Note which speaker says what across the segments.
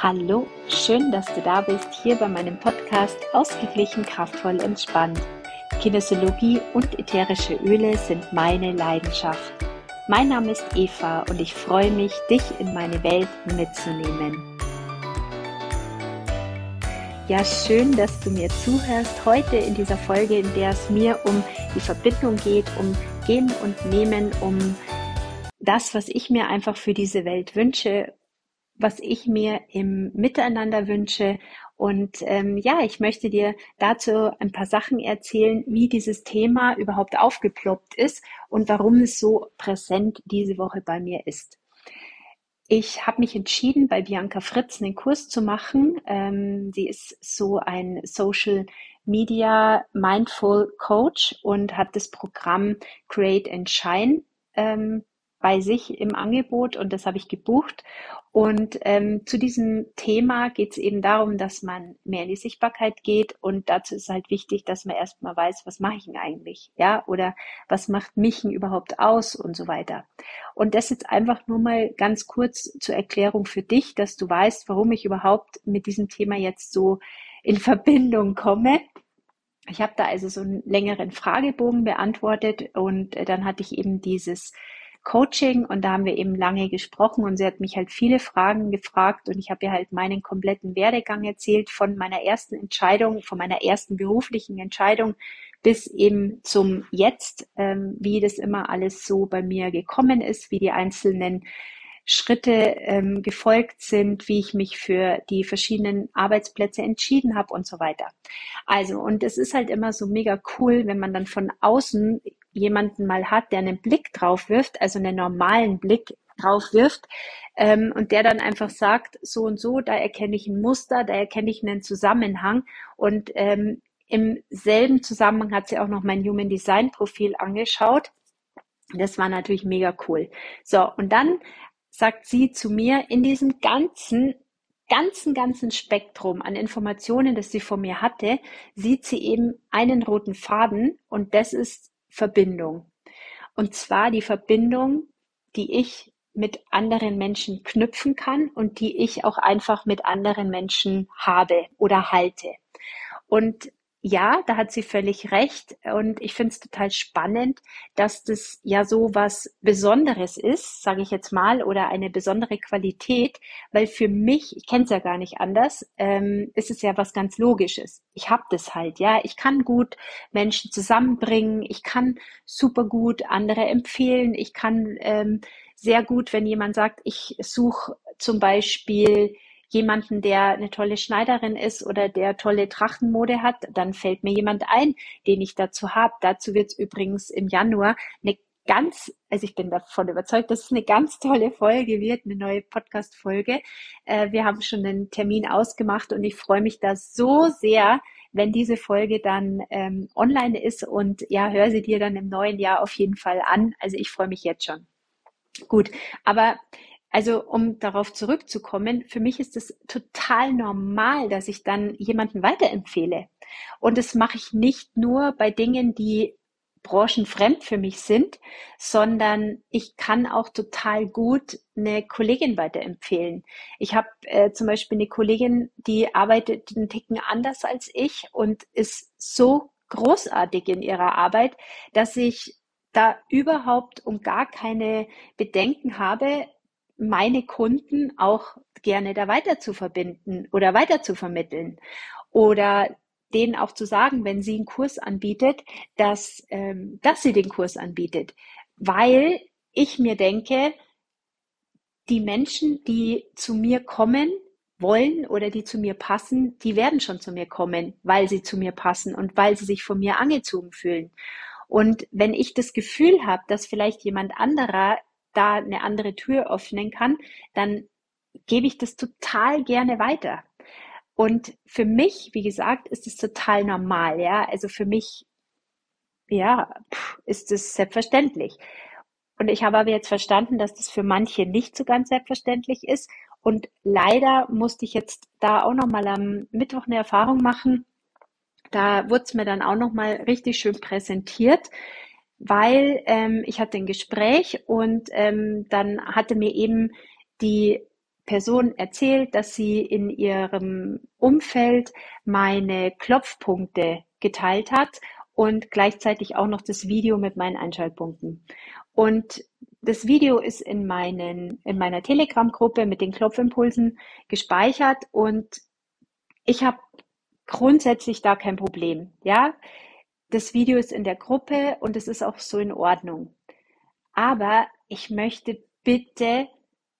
Speaker 1: Hallo, schön, dass du da bist hier bei meinem Podcast Ausgeglichen, kraftvoll, entspannt. Kinesiologie und ätherische Öle sind meine Leidenschaft. Mein Name ist Eva und ich freue mich, dich in meine Welt mitzunehmen. Ja, schön, dass du mir zuhörst heute in dieser Folge, in der es mir um die Verbindung geht, um Gehen und Nehmen, um das, was ich mir einfach für diese Welt wünsche, was ich mir im Miteinander wünsche. Und ähm, ja, ich möchte dir dazu ein paar Sachen erzählen, wie dieses Thema überhaupt aufgeploppt ist und warum es so präsent diese Woche bei mir ist. Ich habe mich entschieden, bei Bianca Fritz einen Kurs zu machen. Ähm, sie ist so ein Social Media Mindful Coach und hat das Programm Create and Shine ähm, bei sich im Angebot und das habe ich gebucht. Und ähm, zu diesem Thema geht es eben darum, dass man mehr in die Sichtbarkeit geht und dazu ist halt wichtig, dass man erstmal weiß, was mache ich denn eigentlich, ja, oder was macht mich denn überhaupt aus und so weiter. Und das jetzt einfach nur mal ganz kurz zur Erklärung für dich, dass du weißt, warum ich überhaupt mit diesem Thema jetzt so in Verbindung komme. Ich habe da also so einen längeren Fragebogen beantwortet und äh, dann hatte ich eben dieses Coaching und da haben wir eben lange gesprochen und sie hat mich halt viele Fragen gefragt und ich habe ihr halt meinen kompletten Werdegang erzählt von meiner ersten Entscheidung, von meiner ersten beruflichen Entscheidung bis eben zum Jetzt, ähm, wie das immer alles so bei mir gekommen ist, wie die einzelnen Schritte ähm, gefolgt sind, wie ich mich für die verschiedenen Arbeitsplätze entschieden habe und so weiter. Also, und es ist halt immer so mega cool, wenn man dann von außen jemanden mal hat, der einen Blick drauf wirft, also einen normalen Blick drauf wirft ähm, und der dann einfach sagt, so und so, da erkenne ich ein Muster, da erkenne ich einen Zusammenhang und ähm, im selben Zusammenhang hat sie auch noch mein Human Design Profil angeschaut. Das war natürlich mega cool. So, und dann sagt sie zu mir, in diesem ganzen ganzen, ganzen Spektrum an Informationen, das sie von mir hatte, sieht sie eben einen roten Faden und das ist Verbindung. Und zwar die Verbindung, die ich mit anderen Menschen knüpfen kann und die ich auch einfach mit anderen Menschen habe oder halte. Und ja, da hat sie völlig recht. Und ich finde es total spannend, dass das ja so was Besonderes ist, sage ich jetzt mal, oder eine besondere Qualität, weil für mich, ich kenne es ja gar nicht anders, ähm, ist es ja was ganz Logisches. Ich habe das halt, ja. Ich kann gut Menschen zusammenbringen, ich kann super gut andere empfehlen, ich kann ähm, sehr gut, wenn jemand sagt, ich suche zum Beispiel jemanden, der eine tolle Schneiderin ist oder der tolle Trachtenmode hat, dann fällt mir jemand ein, den ich dazu habe. Dazu wird es übrigens im Januar eine ganz, also ich bin davon überzeugt, dass es eine ganz tolle Folge wird, eine neue Podcast-Folge. Äh, wir haben schon einen Termin ausgemacht und ich freue mich da so sehr, wenn diese Folge dann ähm, online ist und ja, hör sie dir dann im neuen Jahr auf jeden Fall an. Also ich freue mich jetzt schon. Gut, aber also um darauf zurückzukommen, für mich ist es total normal, dass ich dann jemanden weiterempfehle. Und das mache ich nicht nur bei Dingen, die branchenfremd für mich sind, sondern ich kann auch total gut eine Kollegin weiterempfehlen. Ich habe äh, zum Beispiel eine Kollegin, die arbeitet einen Ticken anders als ich und ist so großartig in ihrer Arbeit, dass ich da überhaupt um gar keine Bedenken habe, meine Kunden auch gerne da weiter zu verbinden oder weiter zu vermitteln oder denen auch zu sagen, wenn sie einen Kurs anbietet, dass, ähm, dass sie den Kurs anbietet, weil ich mir denke, die Menschen, die zu mir kommen wollen oder die zu mir passen, die werden schon zu mir kommen, weil sie zu mir passen und weil sie sich von mir angezogen fühlen. Und wenn ich das Gefühl habe, dass vielleicht jemand anderer da eine andere Tür öffnen kann, dann gebe ich das total gerne weiter. Und für mich, wie gesagt, ist es total normal, ja. Also für mich, ja, ist es selbstverständlich. Und ich habe aber jetzt verstanden, dass das für manche nicht so ganz selbstverständlich ist. Und leider musste ich jetzt da auch nochmal am Mittwoch eine Erfahrung machen. Da wurde es mir dann auch nochmal richtig schön präsentiert weil ähm, ich hatte ein Gespräch und ähm, dann hatte mir eben die Person erzählt, dass sie in ihrem Umfeld meine Klopfpunkte geteilt hat und gleichzeitig auch noch das Video mit meinen Einschaltpunkten. Und das Video ist in, meinen, in meiner Telegram-Gruppe mit den Klopfimpulsen gespeichert und ich habe grundsätzlich da kein Problem. Ja, das Video ist in der Gruppe und es ist auch so in Ordnung. Aber ich möchte bitte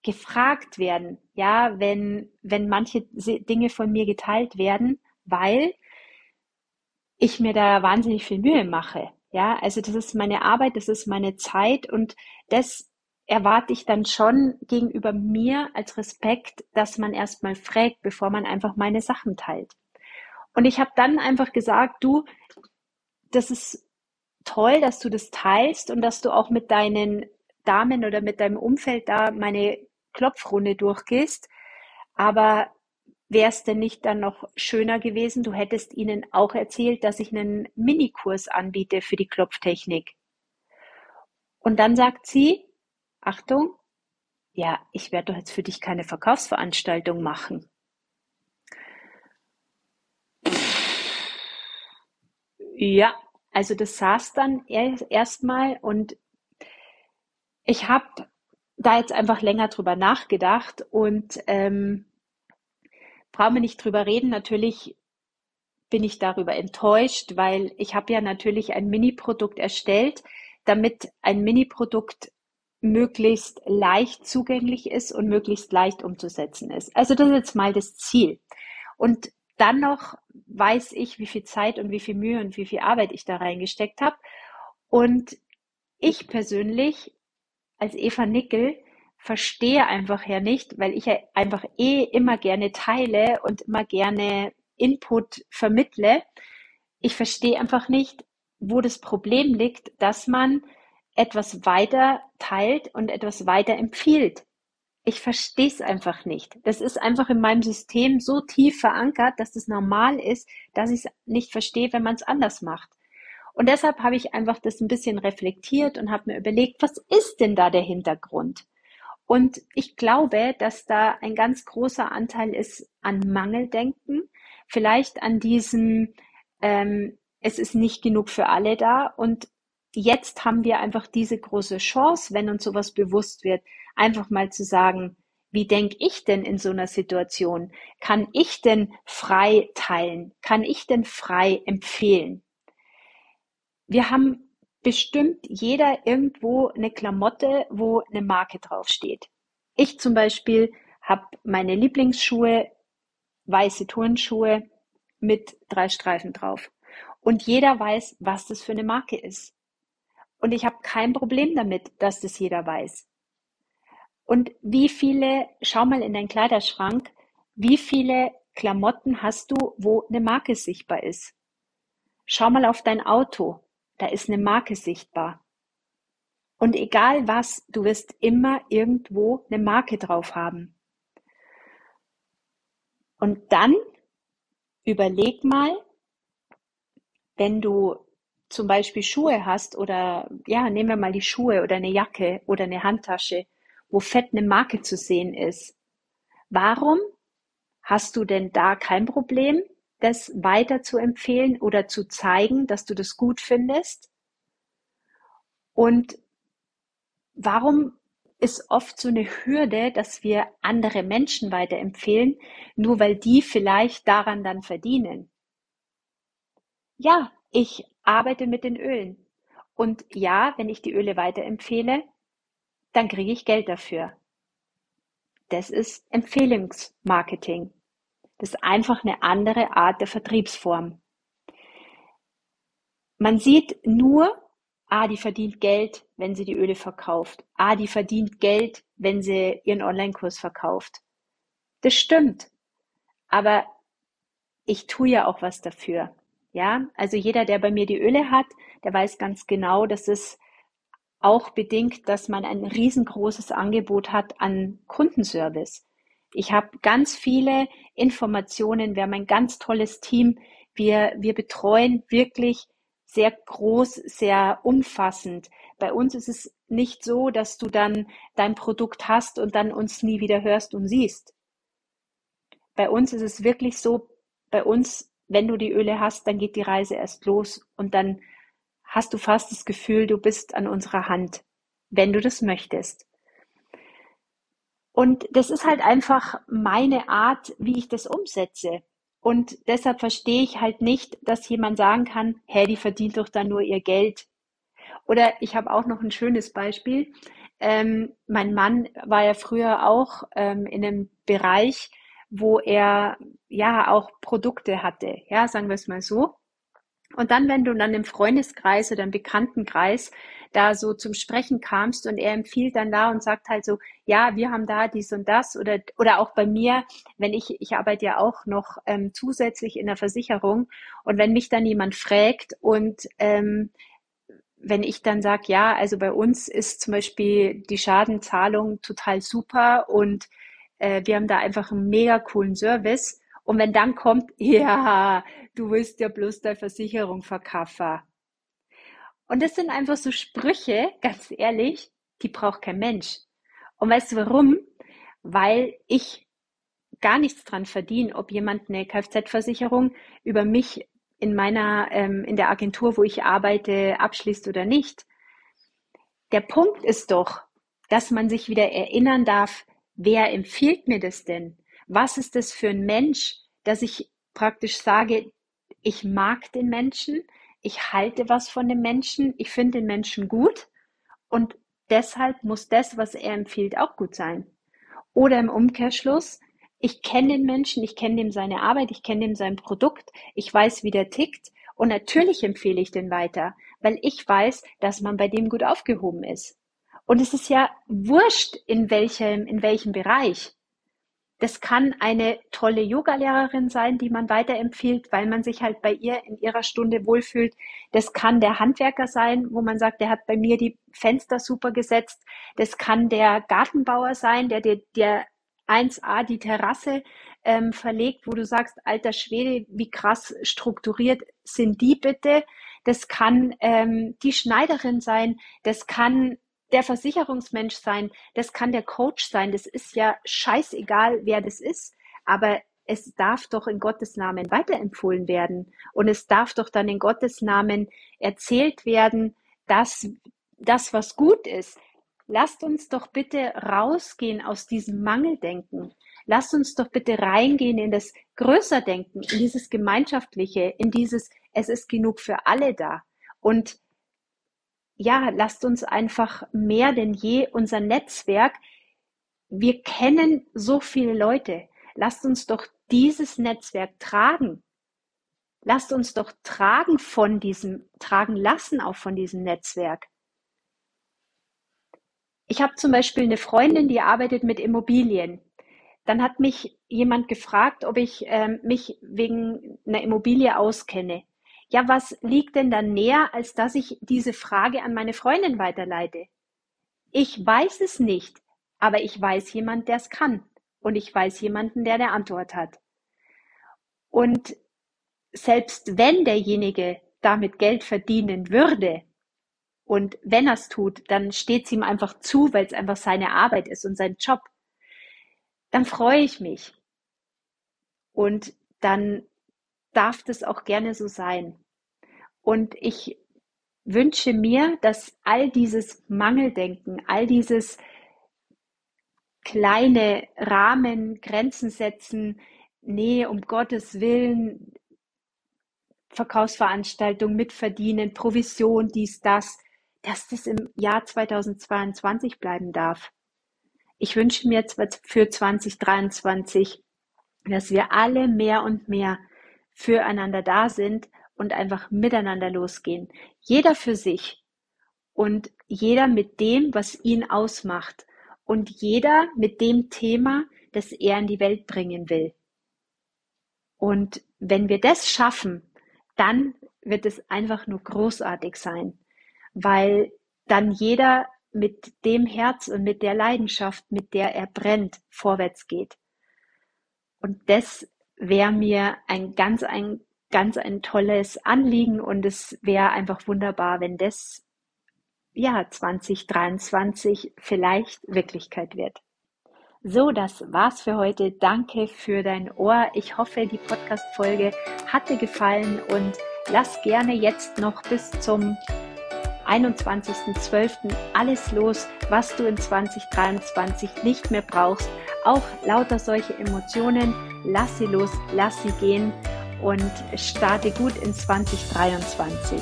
Speaker 1: gefragt werden, ja, wenn, wenn manche Dinge von mir geteilt werden, weil ich mir da wahnsinnig viel Mühe mache. Ja, also das ist meine Arbeit, das ist meine Zeit und das erwarte ich dann schon gegenüber mir als Respekt, dass man erstmal fragt, bevor man einfach meine Sachen teilt. Und ich habe dann einfach gesagt, du, das ist toll, dass du das teilst und dass du auch mit deinen Damen oder mit deinem Umfeld da meine Klopfrunde durchgehst. Aber wäre es denn nicht dann noch schöner gewesen, du hättest ihnen auch erzählt, dass ich einen Minikurs anbiete für die Klopftechnik. Und dann sagt sie, Achtung, ja, ich werde doch jetzt für dich keine Verkaufsveranstaltung machen. Ja, also das saß dann erstmal und ich habe da jetzt einfach länger drüber nachgedacht und ähm, brauchen wir nicht drüber reden. Natürlich bin ich darüber enttäuscht, weil ich habe ja natürlich ein Mini-Produkt erstellt, damit ein Mini-Produkt möglichst leicht zugänglich ist und möglichst leicht umzusetzen ist. Also das ist jetzt mal das Ziel. Und dann noch weiß ich, wie viel Zeit und wie viel Mühe und wie viel Arbeit ich da reingesteckt habe. Und ich persönlich als Eva Nickel verstehe einfach ja nicht, weil ich ja einfach eh immer gerne teile und immer gerne Input vermittle. Ich verstehe einfach nicht, wo das Problem liegt, dass man etwas weiter teilt und etwas weiter empfiehlt. Ich verstehe es einfach nicht. Das ist einfach in meinem System so tief verankert, dass es das normal ist, dass ich es nicht verstehe, wenn man es anders macht. Und deshalb habe ich einfach das ein bisschen reflektiert und habe mir überlegt, was ist denn da der Hintergrund? Und ich glaube, dass da ein ganz großer Anteil ist an Mangeldenken, vielleicht an diesem, ähm, es ist nicht genug für alle da. Und jetzt haben wir einfach diese große Chance, wenn uns sowas bewusst wird, einfach mal zu sagen, wie denke ich denn in so einer Situation? Kann ich denn frei teilen? Kann ich denn frei empfehlen? wir haben bestimmt jeder irgendwo eine Klamotte, wo eine Marke draufsteht. Ich zum Beispiel habe meine Lieblingsschuhe, weiße Turnschuhe mit drei Streifen drauf. Und jeder weiß, was das für eine Marke ist. Und ich habe kein Problem damit, dass das jeder weiß. Und wie viele, schau mal in deinen Kleiderschrank, wie viele Klamotten hast du, wo eine Marke sichtbar ist? Schau mal auf dein Auto da ist eine Marke sichtbar. Und egal was, du wirst immer irgendwo eine Marke drauf haben. Und dann überleg mal, wenn du zum Beispiel Schuhe hast oder ja, nehmen wir mal die Schuhe oder eine Jacke oder eine Handtasche, wo fett eine Marke zu sehen ist. Warum hast du denn da kein Problem, das weiter zu empfehlen oder zu zeigen, dass du das gut findest? Und warum ist oft so eine Hürde, dass wir andere Menschen weiterempfehlen, nur weil die vielleicht daran dann verdienen? Ja, ich arbeite mit den Ölen. Und ja, wenn ich die Öle weiterempfehle, dann kriege ich Geld dafür. Das ist Empfehlungsmarketing. Das ist einfach eine andere Art der Vertriebsform. Man sieht nur, ah, die verdient Geld, wenn sie die Öle verkauft. Ah, die verdient Geld, wenn sie ihren Online-Kurs verkauft. Das stimmt. Aber ich tue ja auch was dafür. Ja, also jeder, der bei mir die Öle hat, der weiß ganz genau, dass es auch bedingt, dass man ein riesengroßes Angebot hat an Kundenservice. Ich habe ganz viele Informationen. Wir haben ein ganz tolles Team. Wir, wir betreuen wirklich sehr groß, sehr umfassend. Bei uns ist es nicht so, dass du dann dein Produkt hast und dann uns nie wieder hörst und siehst. Bei uns ist es wirklich so, bei uns, wenn du die Öle hast, dann geht die Reise erst los und dann hast du fast das Gefühl, du bist an unserer Hand, wenn du das möchtest. Und das ist halt einfach meine Art, wie ich das umsetze. Und deshalb verstehe ich halt nicht, dass jemand sagen kann, hä, die verdient doch dann nur ihr Geld. Oder ich habe auch noch ein schönes Beispiel. Ähm, mein Mann war ja früher auch ähm, in einem Bereich, wo er ja auch Produkte hatte, ja, sagen wir es mal so. Und dann, wenn du dann im Freundeskreis oder im Bekanntenkreis da so zum Sprechen kamst und er empfiehlt dann da und sagt halt so, ja, wir haben da dies und das oder, oder auch bei mir, wenn ich, ich arbeite ja auch noch ähm, zusätzlich in der Versicherung und wenn mich dann jemand fragt und ähm, wenn ich dann sage, ja, also bei uns ist zum Beispiel die Schadenzahlung total super und äh, wir haben da einfach einen mega coolen Service. Und wenn dann kommt, ja, du willst ja bloß deine Versicherung verkaufen. Und das sind einfach so Sprüche, ganz ehrlich, die braucht kein Mensch. Und weißt du warum? Weil ich gar nichts dran verdiene, ob jemand eine Kfz-Versicherung über mich in meiner, ähm, in der Agentur, wo ich arbeite, abschließt oder nicht. Der Punkt ist doch, dass man sich wieder erinnern darf, wer empfiehlt mir das denn? Was ist das für ein Mensch, dass ich praktisch sage, ich mag den Menschen, ich halte was von dem Menschen, ich finde den Menschen gut und deshalb muss das, was er empfiehlt, auch gut sein. Oder im Umkehrschluss, ich kenne den Menschen, ich kenne dem seine Arbeit, ich kenne dem sein Produkt, ich weiß, wie der tickt und natürlich empfehle ich den weiter, weil ich weiß, dass man bei dem gut aufgehoben ist. Und es ist ja wurscht, in welchem, in welchem Bereich. Das kann eine tolle Yogalehrerin sein, die man weiterempfiehlt, weil man sich halt bei ihr in ihrer Stunde wohlfühlt. Das kann der Handwerker sein, wo man sagt, der hat bei mir die Fenster super gesetzt. Das kann der Gartenbauer sein, der dir der 1a die Terrasse ähm, verlegt, wo du sagst, alter Schwede, wie krass strukturiert sind die bitte. Das kann ähm, die Schneiderin sein, das kann der Versicherungsmensch sein, das kann der Coach sein, das ist ja scheißegal, wer das ist, aber es darf doch in Gottes Namen weiterempfohlen werden und es darf doch dann in Gottes Namen erzählt werden, dass das, was gut ist, lasst uns doch bitte rausgehen aus diesem Mangeldenken. Lasst uns doch bitte reingehen in das Größerdenken, in dieses Gemeinschaftliche, in dieses, es ist genug für alle da. Und ja, lasst uns einfach mehr denn je unser Netzwerk. Wir kennen so viele Leute. Lasst uns doch dieses Netzwerk tragen. Lasst uns doch tragen von diesem, tragen lassen auch von diesem Netzwerk. Ich habe zum Beispiel eine Freundin, die arbeitet mit Immobilien. Dann hat mich jemand gefragt, ob ich ähm, mich wegen einer Immobilie auskenne. Ja, was liegt denn dann näher, als dass ich diese Frage an meine Freundin weiterleite? Ich weiß es nicht, aber ich weiß jemand, der es kann. Und ich weiß jemanden, der eine Antwort hat. Und selbst wenn derjenige damit Geld verdienen würde, und wenn er es tut, dann steht es ihm einfach zu, weil es einfach seine Arbeit ist und sein Job. Dann freue ich mich. Und dann darf das auch gerne so sein. Und ich wünsche mir, dass all dieses Mangeldenken, all dieses kleine Rahmen, Grenzen setzen, nee, um Gottes Willen, Verkaufsveranstaltung mitverdienen, Provision, dies, das, dass das im Jahr 2022 bleiben darf. Ich wünsche mir für 2023, dass wir alle mehr und mehr füreinander da sind und einfach miteinander losgehen. Jeder für sich und jeder mit dem, was ihn ausmacht und jeder mit dem Thema, das er in die Welt bringen will. Und wenn wir das schaffen, dann wird es einfach nur großartig sein weil dann jeder mit dem Herz und mit der Leidenschaft, mit der er brennt, vorwärts geht. Und das wäre mir ein ganz, ein ganz ein tolles Anliegen und es wäre einfach wunderbar, wenn das ja 2023 vielleicht Wirklichkeit wird. So, das war's für heute. Danke für dein Ohr. Ich hoffe, die Podcast-Folge hat dir gefallen und lass gerne jetzt noch bis zum 21.12. alles los, was du in 2023 nicht mehr brauchst. Auch lauter solche Emotionen. Lass sie los, lass sie gehen und starte gut in 2023.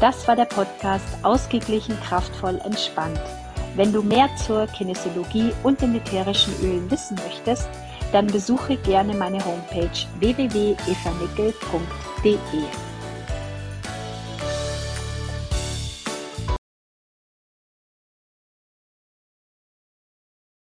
Speaker 1: Das war der Podcast Ausgeglichen, kraftvoll, entspannt. Wenn du mehr zur Kinesiologie und den ätherischen Ölen wissen möchtest, dann besuche gerne meine Homepage www.evanickel.de.